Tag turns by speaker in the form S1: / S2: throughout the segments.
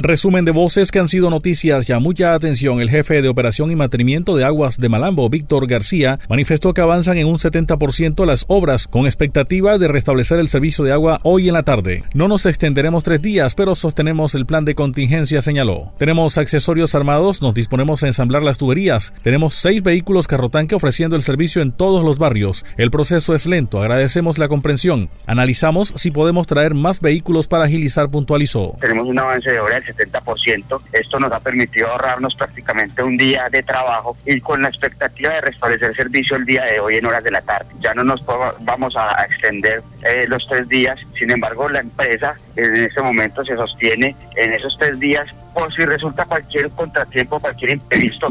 S1: Resumen de voces que han sido noticias ya mucha atención. El jefe de operación y mantenimiento de aguas de Malambo, Víctor García, manifestó que avanzan en un 70% las obras con expectativa de restablecer el servicio de agua hoy en la tarde. No nos extenderemos tres días, pero sostenemos el plan de contingencia, señaló. Tenemos accesorios armados, nos disponemos a ensamblar las tuberías. Tenemos seis vehículos carrotanque ofreciendo el servicio en todos los barrios. El proceso es lento, agradecemos la comprensión. Analizamos si podemos traer más vehículos para agilizar, puntualizó.
S2: Tenemos un avance de del 70%. Esto nos ha permitido ahorrarnos prácticamente un día de trabajo y con la expectativa de restablecer servicio el día de hoy en horas de la tarde. Ya no nos vamos a extender eh, los tres días, sin embargo la empresa en este momento se sostiene en esos tres días por si resulta cualquier contratiempo, cualquier imprevisto,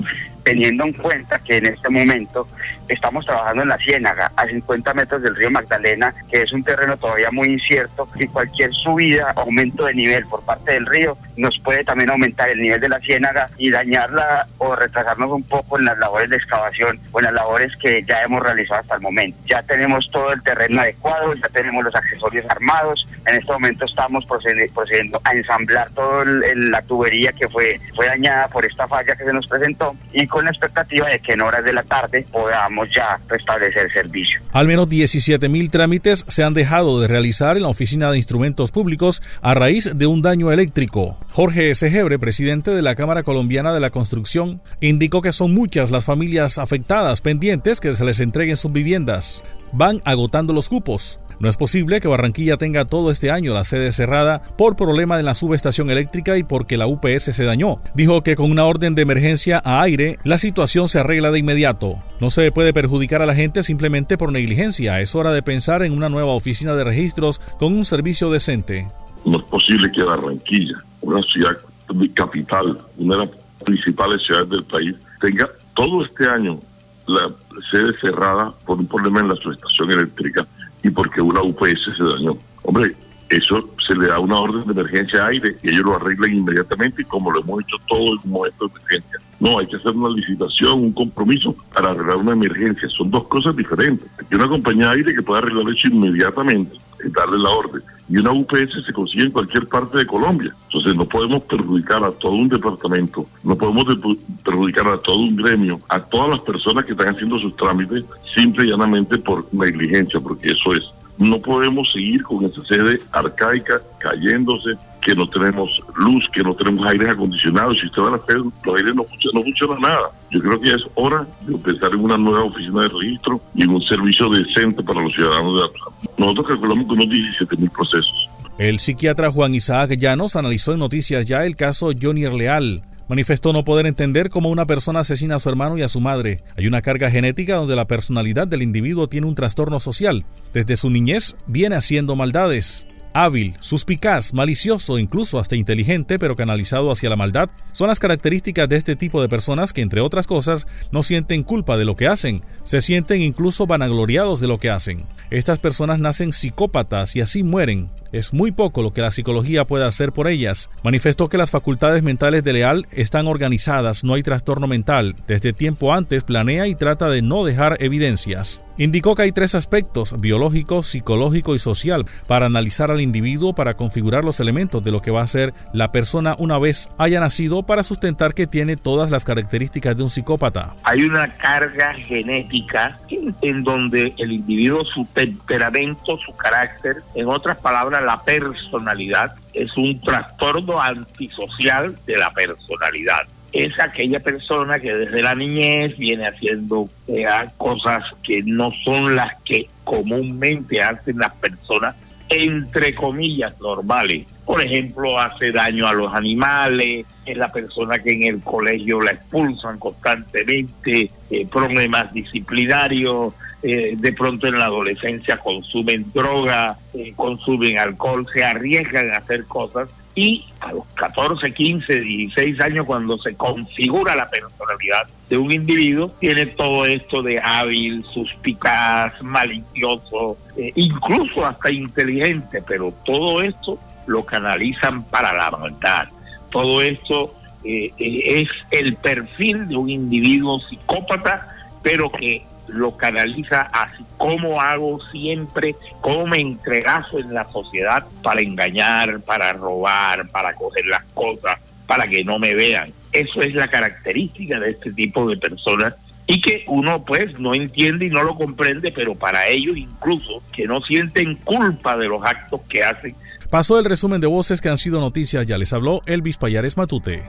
S2: teniendo en cuenta que en este momento estamos trabajando en la Ciénaga, a 50 metros del río Magdalena, que es un terreno todavía muy incierto y cualquier subida, aumento de nivel por parte del río nos puede también aumentar el nivel de la Ciénaga y dañarla o retrasarnos un poco en las labores de excavación o en las labores que ya hemos realizado hasta el momento. Ya tenemos todo el terreno adecuado, ya tenemos los accesorios armados, en este momento estamos procediendo a ensamblar toda la tubería que fue, fue dañada por esta falla que se nos presentó y con la expectativa de que en horas de la tarde podamos ya restablecer servicio.
S1: Al menos 17 mil trámites se han dejado de realizar en la Oficina de Instrumentos Públicos a raíz de un daño eléctrico. Jorge Segebre, presidente de la Cámara Colombiana de la Construcción, indicó que son muchas las familias afectadas pendientes que se les entreguen sus viviendas. Van agotando los cupos. No es posible que Barranquilla tenga todo este año la sede cerrada por problema de la subestación eléctrica y porque la UPS se dañó. Dijo que con una orden de emergencia a aire, la situación se arregla de inmediato. No se puede perjudicar a la gente simplemente por negligencia. Es hora de pensar en una nueva oficina de registros con un servicio decente.
S3: No es posible que Barranquilla, una ciudad capital, una de las principales ciudades del país, tenga todo este año la sede cerrada por un problema en la subestación eléctrica y porque una UPS se dañó. Hombre, eso se le da una orden de emergencia aire y ellos lo arreglan inmediatamente como lo hemos hecho todo en un momento de emergencia. No, hay que hacer una licitación, un compromiso para arreglar una emergencia. Son dos cosas diferentes. Hay una compañía de aire que puede arreglar eso inmediatamente, darle la orden. Y una UPS se consigue en cualquier parte de Colombia. Entonces no podemos perjudicar a todo un departamento, no podemos perjudicar a todo un gremio, a todas las personas que están haciendo sus trámites, simple y llanamente por negligencia, porque eso es. No podemos seguir con esa sede arcaica cayéndose, que no tenemos luz, que no tenemos aires acondicionados. Si usted va a hacer, los aires no funcionan, no funciona nada. Yo creo que es hora de pensar en una nueva oficina de registro y en un servicio decente para los ciudadanos de la Nosotros calculamos que unos 17 mil procesos.
S1: El psiquiatra Juan Isaac Llanos analizó en Noticias Ya el caso Johnny Leal, manifestó no poder entender cómo una persona asesina a su hermano y a su madre. Hay una carga genética donde la personalidad del individuo tiene un trastorno social. Desde su niñez viene haciendo maldades hábil, suspicaz, malicioso, incluso hasta inteligente, pero canalizado hacia la maldad, son las características de este tipo de personas que, entre otras cosas, no sienten culpa de lo que hacen, se sienten incluso vanagloriados de lo que hacen. Estas personas nacen psicópatas y así mueren. Es muy poco lo que la psicología puede hacer por ellas. Manifestó que las facultades mentales de Leal están organizadas, no hay trastorno mental. Desde tiempo antes planea y trata de no dejar evidencias. Indicó que hay tres aspectos, biológico, psicológico y social, para analizar al individuo, para configurar los elementos de lo que va a ser la persona una vez haya nacido, para sustentar que tiene todas las características de un psicópata.
S4: Hay una carga genética en donde el individuo, su temperamento, su carácter, en otras palabras, la personalidad, es un trastorno antisocial de la personalidad es aquella persona que desde la niñez viene haciendo eh, cosas que no son las que comúnmente hacen las personas entre comillas normales. Por ejemplo, hace daño a los animales, es la persona que en el colegio la expulsan constantemente, eh, problemas disciplinarios, eh, de pronto en la adolescencia consumen droga, consumen alcohol, se arriesgan a hacer cosas y a los 14, 15, 16 años, cuando se configura la personalidad de un individuo, tiene todo esto de hábil, suspicaz, malicioso, eh, incluso hasta inteligente, pero todo esto lo canalizan para la maldad. Todo esto eh, eh, es el perfil de un individuo psicópata, pero que lo canaliza así como hago siempre, cómo me entregazo en la sociedad para engañar, para robar, para coger las cosas, para que no me vean. Eso es la característica de este tipo de personas y que uno pues no entiende y no lo comprende, pero para ellos incluso que no sienten culpa de los actos que hacen.
S1: Pasó el resumen de voces que han sido noticias, ya les habló Elvis Payares Matute.